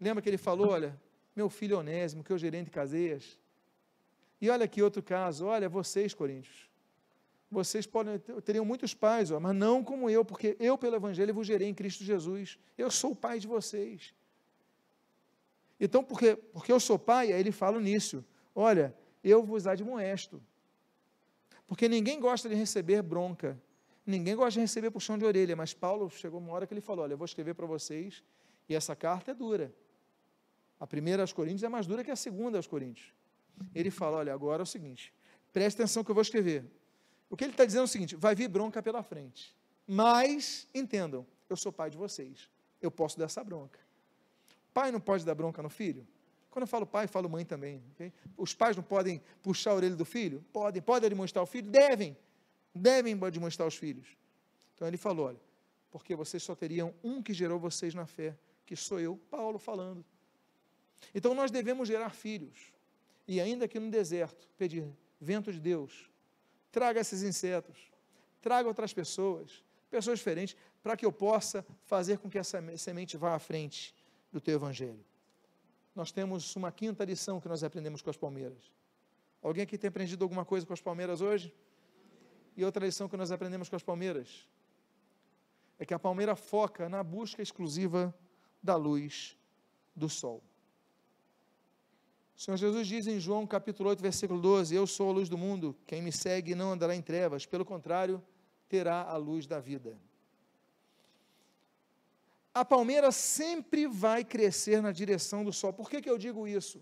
Lembra que ele falou, olha, meu filho Onésimo, que eu gerente de caseias. E olha aqui outro caso, olha, vocês, Coríntios, vocês podem, teriam muitos pais, ó, mas não como eu, porque eu, pelo Evangelho, vos gerei em Cristo Jesus. Eu sou o pai de vocês. Então, porque, porque eu sou pai, aí ele fala nisso. Olha, eu vos admoesto. Porque ninguém gosta de receber bronca. Ninguém gosta de receber puxão de orelha. Mas Paulo chegou uma hora que ele falou: Olha, eu vou escrever para vocês, e essa carta é dura. A primeira aos Coríntios é mais dura que a segunda aos Coríntios. Ele fala: Olha, agora é o seguinte, preste atenção que eu vou escrever. O que ele está dizendo é o seguinte: vai vir bronca pela frente. Mas, entendam, eu sou pai de vocês. Eu posso dar essa bronca. Pai não pode dar bronca no filho? Quando eu falo pai, eu falo mãe também. Okay? Os pais não podem puxar a orelha do filho? Podem. Podem demonstrar o filho? Devem. Devem demonstrar os filhos. Então ele falou: olha, porque vocês só teriam um que gerou vocês na fé, que sou eu, Paulo, falando. Então nós devemos gerar filhos. E ainda que no deserto, pedir vento de Deus, traga esses insetos, traga outras pessoas, pessoas diferentes, para que eu possa fazer com que essa semente vá à frente do teu evangelho. Nós temos uma quinta lição que nós aprendemos com as palmeiras. Alguém aqui tem aprendido alguma coisa com as palmeiras hoje? E outra lição que nós aprendemos com as palmeiras é que a palmeira foca na busca exclusiva da luz do sol. O Senhor Jesus diz em João capítulo 8, versículo 12: Eu sou a luz do mundo, quem me segue não andará em trevas, pelo contrário, terá a luz da vida. A palmeira sempre vai crescer na direção do sol. Por que, que eu digo isso?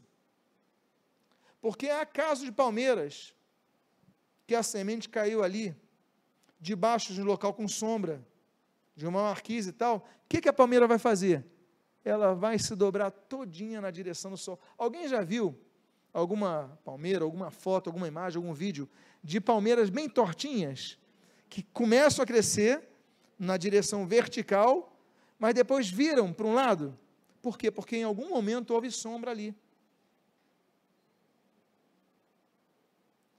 Porque há casos de palmeiras que a semente caiu ali debaixo de um local com sombra, de uma marquise e tal, o que, que a palmeira vai fazer? Ela vai se dobrar todinha na direção do sol. Alguém já viu alguma palmeira, alguma foto, alguma imagem, algum vídeo de palmeiras bem tortinhas, que começam a crescer na direção vertical, mas depois viram para um lado? Por quê? Porque em algum momento houve sombra ali.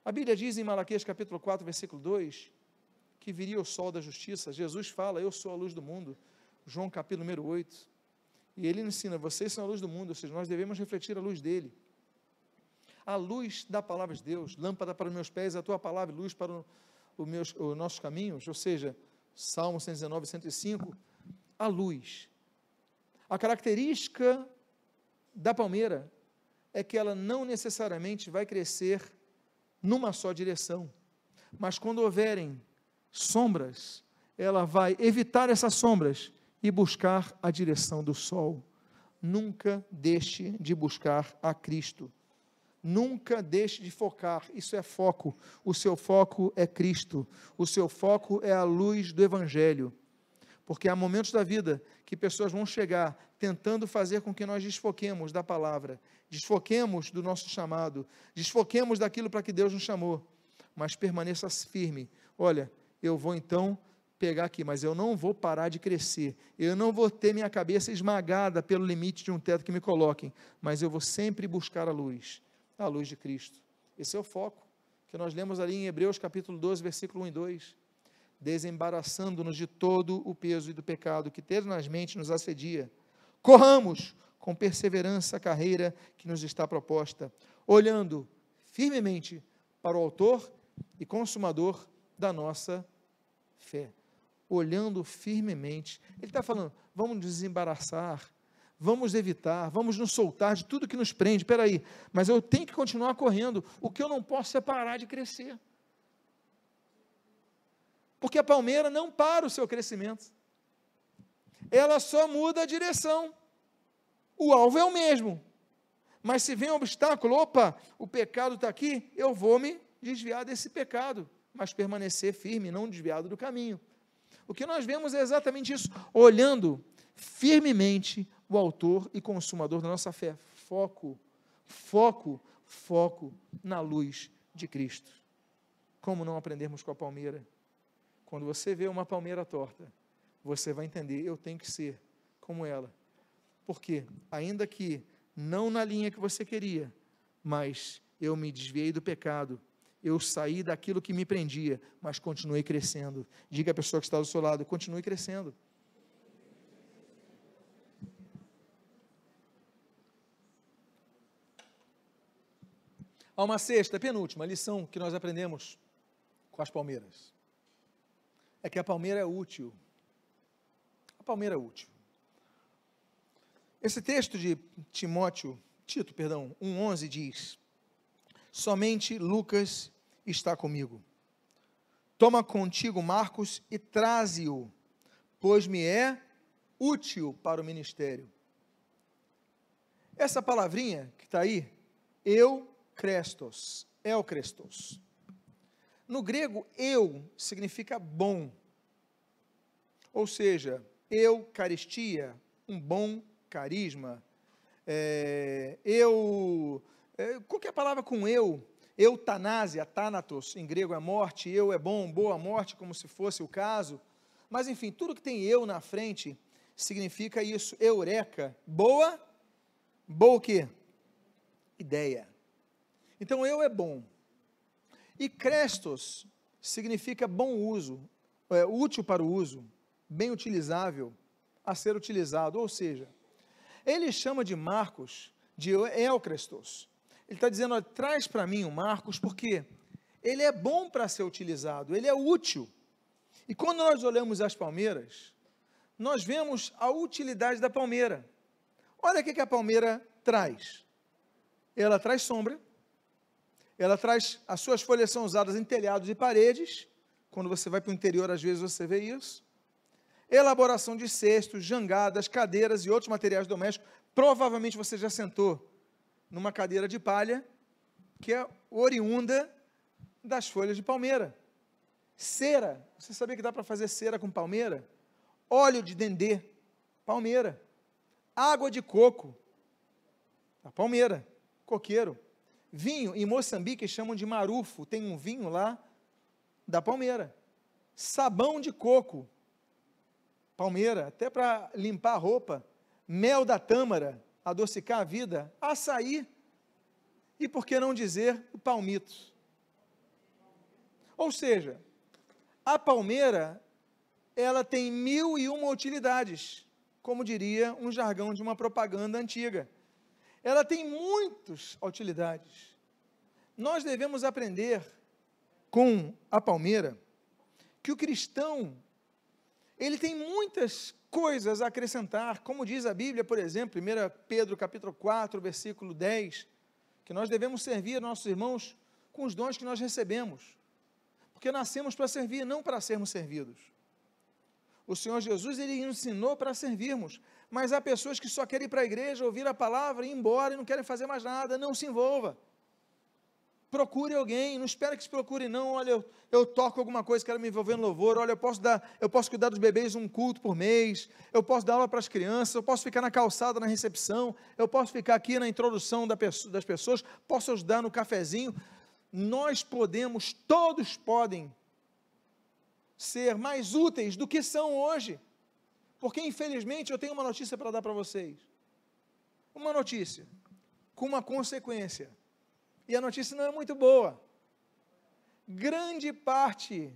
A Bíblia diz em Malaquias capítulo 4, versículo 2, que viria o sol da justiça. Jesus fala, eu sou a luz do mundo. João capítulo número 8. E ele ensina, vocês são a luz do mundo, ou seja, nós devemos refletir a luz dele. A luz da palavra de Deus, lâmpada para os meus pés, a tua palavra, luz para o, o meus, os nossos caminhos, ou seja, Salmo 119, 105, a luz. A característica da palmeira é que ela não necessariamente vai crescer numa só direção, mas quando houverem sombras, ela vai evitar essas sombras e buscar a direção do sol. Nunca deixe de buscar a Cristo. Nunca deixe de focar, isso é foco. O seu foco é Cristo. O seu foco é a luz do Evangelho. Porque há momentos da vida que pessoas vão chegar tentando fazer com que nós desfoquemos da palavra, desfoquemos do nosso chamado, desfoquemos daquilo para que Deus nos chamou. Mas permaneça firme. Olha, eu vou então pegar aqui, mas eu não vou parar de crescer. Eu não vou ter minha cabeça esmagada pelo limite de um teto que me coloquem, mas eu vou sempre buscar a luz, a luz de Cristo. Esse é o foco que nós lemos ali em Hebreus capítulo 12, versículo 1 e 2. Desembaraçando-nos de todo o peso e do pecado que tenazmente nos assedia. Corramos com perseverança a carreira que nos está proposta, olhando firmemente para o Autor e Consumador da nossa fé, olhando firmemente. Ele está falando, vamos desembaraçar, vamos evitar, vamos nos soltar de tudo que nos prende. Espera aí, mas eu tenho que continuar correndo. O que eu não posso é parar de crescer. Porque a palmeira não para o seu crescimento. Ela só muda a direção. O alvo é o mesmo. Mas se vem um obstáculo, opa, o pecado está aqui, eu vou me desviar desse pecado mas permanecer firme, não desviado do caminho. O que nós vemos é exatamente isso, olhando firmemente o autor e consumador da nossa fé. Foco, foco, foco na luz de Cristo. Como não aprendermos com a palmeira? Quando você vê uma palmeira torta, você vai entender, eu tenho que ser como ela. Porque, ainda que não na linha que você queria, mas eu me desviei do pecado, eu saí daquilo que me prendia, mas continuei crescendo. Diga à pessoa que está do seu lado, continue crescendo. Há uma sexta, penúltima lição que nós aprendemos com as palmeiras. É que a palmeira é útil. A palmeira é útil. Esse texto de Timóteo, Tito, perdão, 1:11 diz: Somente Lucas está comigo. Toma contigo Marcos e traze-o, pois me é útil para o ministério. Essa palavrinha que está aí, eu crestos, el crestos. No grego, eu significa bom. Ou seja, eucaristia, um bom carisma. É, eu é, qualquer palavra com eu, eutanásia, thanatos, em grego é morte, eu é bom, boa morte, como se fosse o caso. Mas enfim, tudo que tem eu na frente significa isso. Eureka, boa, boa o quê? Ideia. Então eu é bom. E crestos significa bom uso, é, útil para o uso, bem utilizável, a ser utilizado. Ou seja, ele chama de Marcos de Eucrestos, ele está dizendo: traz para mim o Marcos, porque ele é bom para ser utilizado, ele é útil. E quando nós olhamos as palmeiras, nós vemos a utilidade da palmeira. Olha o que a palmeira traz. Ela traz sombra, ela traz, as suas folhas são usadas em telhados e paredes. Quando você vai para o interior, às vezes você vê isso. Elaboração de cestos, jangadas, cadeiras e outros materiais domésticos. Provavelmente você já sentou numa cadeira de palha que é oriunda das folhas de palmeira. Cera, você sabia que dá para fazer cera com palmeira? Óleo de dendê, palmeira. Água de coco, a palmeira, coqueiro. Vinho, em Moçambique chamam de marufo, tem um vinho lá da palmeira. Sabão de coco, palmeira, até para limpar a roupa. Mel da tâmara, adocicar a vida. Açaí, e por que não dizer o palmito? Ou seja, a palmeira, ela tem mil e uma utilidades, como diria um jargão de uma propaganda antiga. Ela tem muitas utilidades. Nós devemos aprender com a palmeira que o cristão ele tem muitas coisas a acrescentar, como diz a Bíblia, por exemplo, 1 Pedro capítulo 4, versículo 10, que nós devemos servir nossos irmãos com os dons que nós recebemos. Porque nascemos para servir, não para sermos servidos. O Senhor Jesus, ele ensinou para servirmos, mas há pessoas que só querem ir para a igreja, ouvir a palavra, ir embora e não querem fazer mais nada, não se envolva. Procure alguém, não espere que se procure, não. Olha, eu, eu toco alguma coisa, quero me envolver no louvor. Olha, eu posso dar, eu posso cuidar dos bebês um culto por mês. Eu posso dar aula para as crianças. Eu posso ficar na calçada, na recepção. Eu posso ficar aqui na introdução da, das pessoas. Posso ajudar no cafezinho. Nós podemos, todos podem ser mais úteis do que são hoje. Porque, infelizmente, eu tenho uma notícia para dar para vocês. Uma notícia com uma consequência e a notícia não é muito boa. Grande parte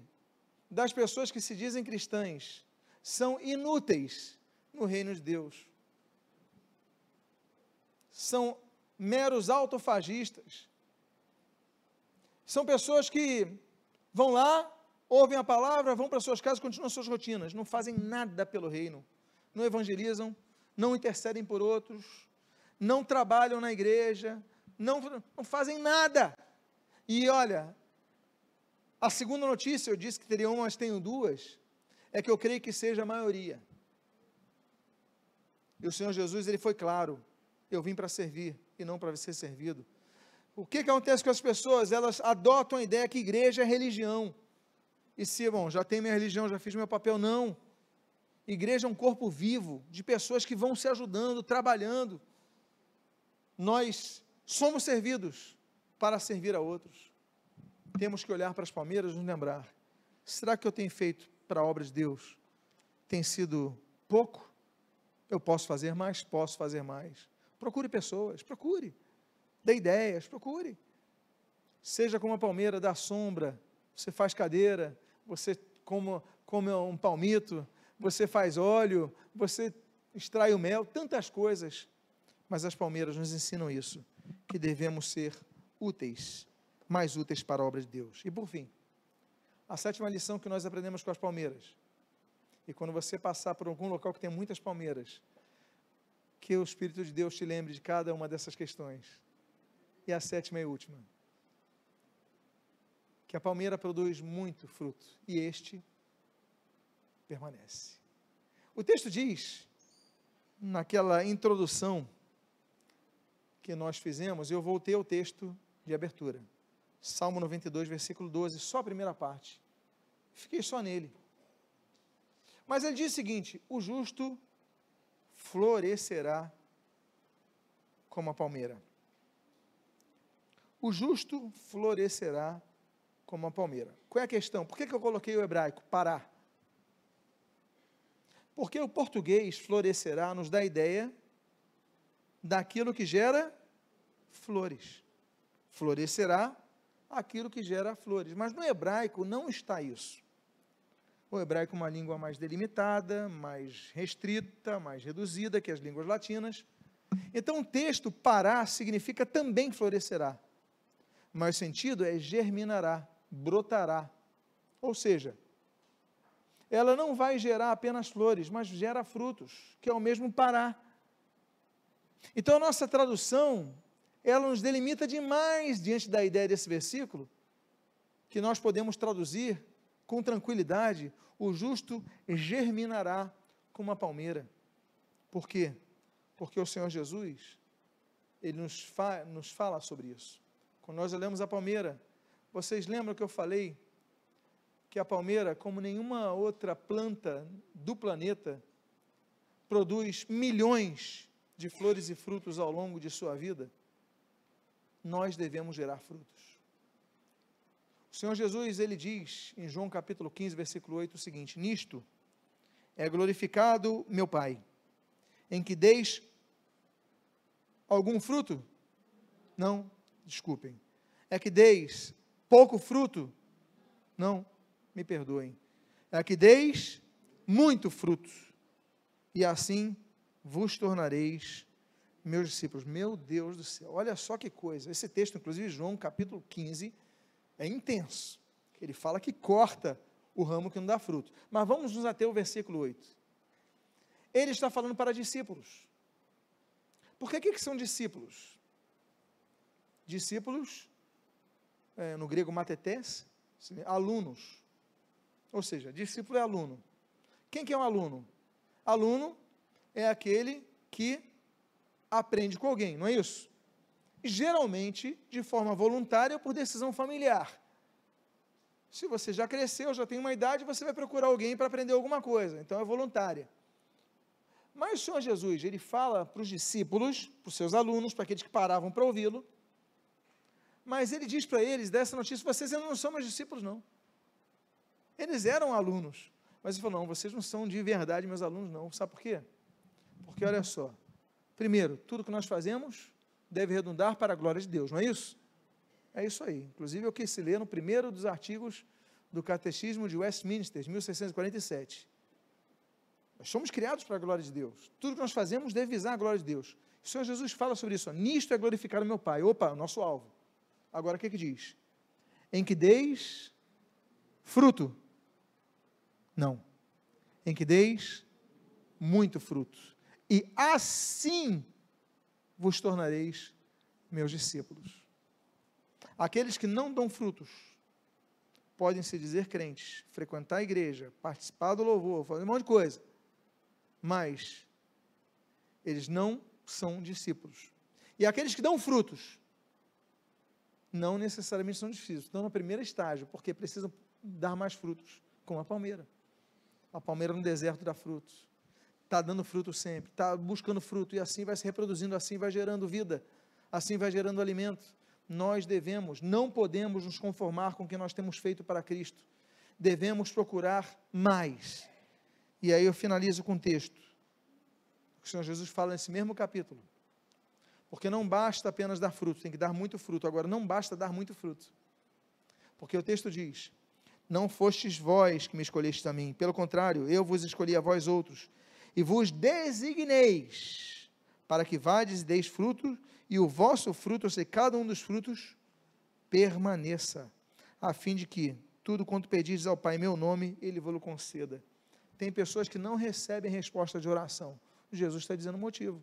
das pessoas que se dizem cristãs são inúteis no reino de Deus. São meros autofagistas. São pessoas que vão lá, ouvem a palavra, vão para suas casas, continuam suas rotinas, não fazem nada pelo reino, não evangelizam, não intercedem por outros, não trabalham na igreja, não, não fazem nada. E olha, a segunda notícia, eu disse que teria uma, mas tenho duas, é que eu creio que seja a maioria. E o Senhor Jesus, ele foi claro, eu vim para servir e não para ser servido. O que, que acontece com as pessoas? Elas adotam a ideia que igreja é religião. E se, bom, já tenho minha religião, já fiz meu papel, não. Igreja é um corpo vivo, de pessoas que vão se ajudando, trabalhando. Nós somos servidos para servir a outros. Temos que olhar para as palmeiras e nos lembrar: será que eu tenho feito para a obra de Deus? Tem sido pouco? Eu posso fazer mais? Posso fazer mais. Procure pessoas, procure. Dê ideias, procure. Seja como a palmeira, dá sombra. Você faz cadeira, você come, come um palmito, você faz óleo, você extrai o mel, tantas coisas. Mas as palmeiras nos ensinam isso que devemos ser úteis, mais úteis para a obra de Deus. E por fim, a sétima lição que nós aprendemos com as palmeiras. E quando você passar por algum local que tem muitas palmeiras, que o Espírito de Deus te lembre de cada uma dessas questões. E a sétima e última. Que a palmeira produz muito fruto e este permanece. O texto diz, naquela introdução, que nós fizemos, eu voltei ao texto de abertura. Salmo 92, versículo 12, só a primeira parte. Fiquei só nele. Mas ele diz o seguinte: o justo florescerá como a palmeira. O justo florescerá como a palmeira. Qual é a questão? Por que, que eu coloquei o hebraico? Parar. Porque o português florescerá nos dá a ideia daquilo que gera flores. Florescerá aquilo que gera flores. Mas no hebraico não está isso. O hebraico é uma língua mais delimitada, mais restrita, mais reduzida que as línguas latinas. Então o texto parar significa também florescerá. Mas o sentido é germinará, brotará. Ou seja, ela não vai gerar apenas flores, mas gera frutos, que é o mesmo parar. Então a nossa tradução, ela nos delimita demais diante da ideia desse versículo, que nós podemos traduzir com tranquilidade: o justo germinará como uma palmeira. Por quê? Porque o Senhor Jesus, ele nos, fa nos fala sobre isso. Quando nós olhamos a palmeira, vocês lembram que eu falei que a palmeira, como nenhuma outra planta do planeta, produz milhões de flores e frutos ao longo de sua vida, nós devemos gerar frutos. O Senhor Jesus, ele diz em João capítulo 15, versículo 8 o seguinte: Nisto é glorificado meu Pai, em que deis algum fruto? Não, desculpem. É que deis pouco fruto? Não, me perdoem. É que deis muito fruto, e assim vos tornareis meus discípulos. Meu Deus do céu, olha só que coisa. Esse texto, inclusive, João capítulo 15, é intenso. Ele fala que corta o ramo que não dá fruto. Mas vamos nos até o versículo 8. Ele está falando para discípulos. Por que, que são discípulos? Discípulos, é, no grego matetés, alunos. Ou seja, discípulo é aluno. Quem que é um aluno? Aluno é aquele que aprende com alguém, não é isso? geralmente de forma voluntária ou por decisão familiar. Se você já cresceu, já tem uma idade, você vai procurar alguém para aprender alguma coisa, então é voluntária. Mas o Senhor Jesus, ele fala para os discípulos, para os seus alunos, para aqueles que paravam para ouvi-lo, mas ele diz para eles dessa notícia: vocês ainda não são meus discípulos, não. Eles eram alunos, mas ele falou: não, vocês não são de verdade meus alunos, não. Sabe por quê? Porque olha só, primeiro, tudo que nós fazemos deve redundar para a glória de Deus, não é isso? É isso aí. Inclusive, eu quis se ler no primeiro dos artigos do Catecismo de Westminster, de 1647. Nós somos criados para a glória de Deus. Tudo que nós fazemos deve visar a glória de Deus. O Senhor Jesus fala sobre isso. Ó, Nisto é glorificar o meu Pai. Opa, nosso alvo. Agora, o que, é que diz? Em que deis fruto? Não. Em que deis muito fruto. E assim vos tornareis meus discípulos. Aqueles que não dão frutos podem se dizer crentes, frequentar a igreja, participar do louvor, fazer um monte de coisa, mas eles não são discípulos. E aqueles que dão frutos não necessariamente são discípulos, estão no primeiro estágio, porque precisam dar mais frutos, como a palmeira. A palmeira no deserto dá frutos está dando fruto sempre, está buscando fruto, e assim vai se reproduzindo, assim vai gerando vida, assim vai gerando alimento. Nós devemos, não podemos nos conformar com o que nós temos feito para Cristo, devemos procurar mais. E aí eu finalizo com o texto, o Senhor Jesus fala nesse mesmo capítulo. Porque não basta apenas dar fruto, tem que dar muito fruto. Agora, não basta dar muito fruto. Porque o texto diz: Não fostes vós que me escolhestes a mim, pelo contrário, eu vos escolhi a vós outros e vos designeis para que vades e deis fruto, e o vosso fruto, ou seja, cada um dos frutos, permaneça, a fim de que tudo quanto pedis ao Pai em meu nome, Ele vos conceda. Tem pessoas que não recebem resposta de oração. Jesus está dizendo o motivo.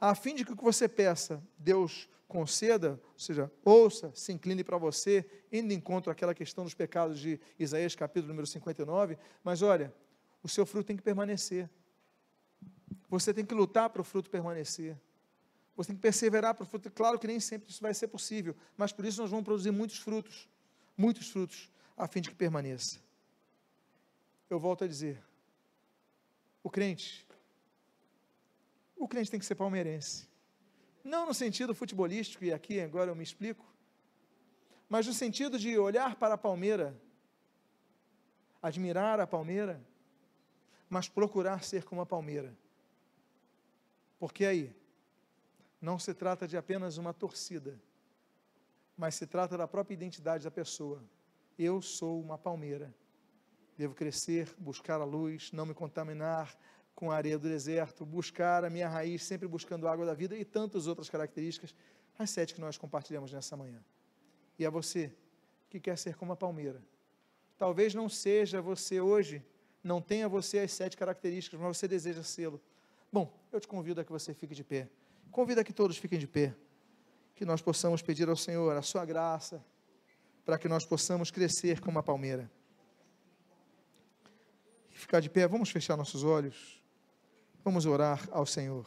A fim de que o que você peça, Deus conceda, ou seja, ouça, se incline para você, indo em encontro àquela questão dos pecados de Isaías, capítulo número 59, mas olha, o seu fruto tem que permanecer. Você tem que lutar para o fruto permanecer. Você tem que perseverar para o fruto. Claro que nem sempre isso vai ser possível, mas por isso nós vamos produzir muitos frutos, muitos frutos, a fim de que permaneça. Eu volto a dizer, o crente, o crente tem que ser palmeirense. Não no sentido futebolístico, e aqui agora eu me explico, mas no sentido de olhar para a palmeira, admirar a palmeira, mas procurar ser como a palmeira. Porque aí, não se trata de apenas uma torcida, mas se trata da própria identidade da pessoa. Eu sou uma palmeira. Devo crescer, buscar a luz, não me contaminar com a areia do deserto, buscar a minha raiz, sempre buscando a água da vida e tantas outras características, as sete que nós compartilhamos nessa manhã. E a você que quer ser como a palmeira. Talvez não seja você hoje não tenha você as sete características, mas você deseja sê-lo. Bom, eu te convido a que você fique de pé. Convido a que todos fiquem de pé. Que nós possamos pedir ao Senhor a sua graça, para que nós possamos crescer como a palmeira. E ficar de pé, vamos fechar nossos olhos. Vamos orar ao Senhor.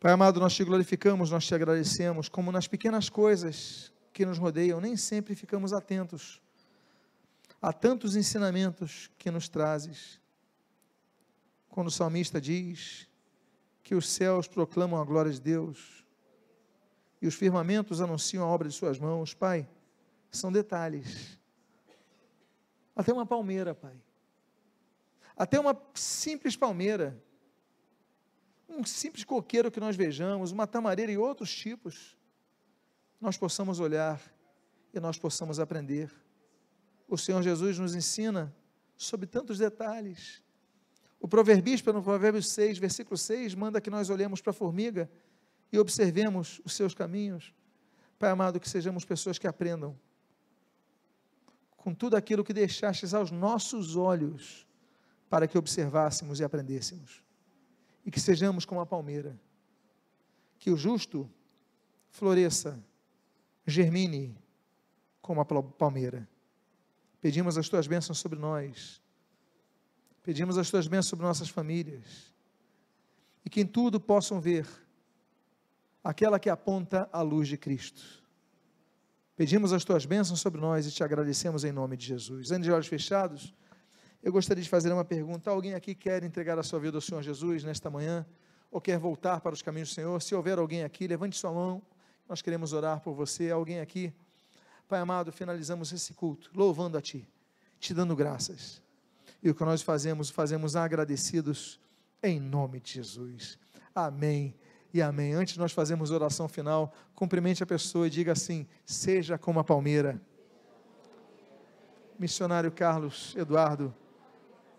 Pai amado, nós te glorificamos, nós te agradecemos, como nas pequenas coisas que nos rodeiam, nem sempre ficamos atentos Há tantos ensinamentos que nos trazes. Quando o salmista diz que os céus proclamam a glória de Deus e os firmamentos anunciam a obra de suas mãos, Pai, são detalhes. Até uma palmeira, Pai. Até uma simples palmeira. Um simples coqueiro que nós vejamos, uma tamareira e outros tipos, nós possamos olhar e nós possamos aprender o Senhor Jesus nos ensina sobre tantos detalhes. O proverbista, no Provérbio 6, versículo 6, manda que nós olhemos para a formiga e observemos os seus caminhos. Pai amado, que sejamos pessoas que aprendam com tudo aquilo que deixastes aos nossos olhos para que observássemos e aprendêssemos. E que sejamos como a palmeira. Que o justo floresça, germine como a palmeira Pedimos as tuas bênçãos sobre nós. Pedimos as tuas bênçãos sobre nossas famílias. E que em tudo possam ver aquela que aponta a luz de Cristo. Pedimos as tuas bênçãos sobre nós e te agradecemos em nome de Jesus. Antes de olhos fechados, eu gostaria de fazer uma pergunta. Alguém aqui quer entregar a sua vida ao Senhor Jesus nesta manhã? Ou quer voltar para os caminhos do Senhor? Se houver alguém aqui, levante sua mão. Nós queremos orar por você. Alguém aqui? Pai amado, finalizamos esse culto louvando a Ti, te dando graças. E o que nós fazemos, fazemos agradecidos em nome de Jesus. Amém e amém. Antes de nós fazermos oração final, cumprimente a pessoa e diga assim: seja como a palmeira. Missionário Carlos Eduardo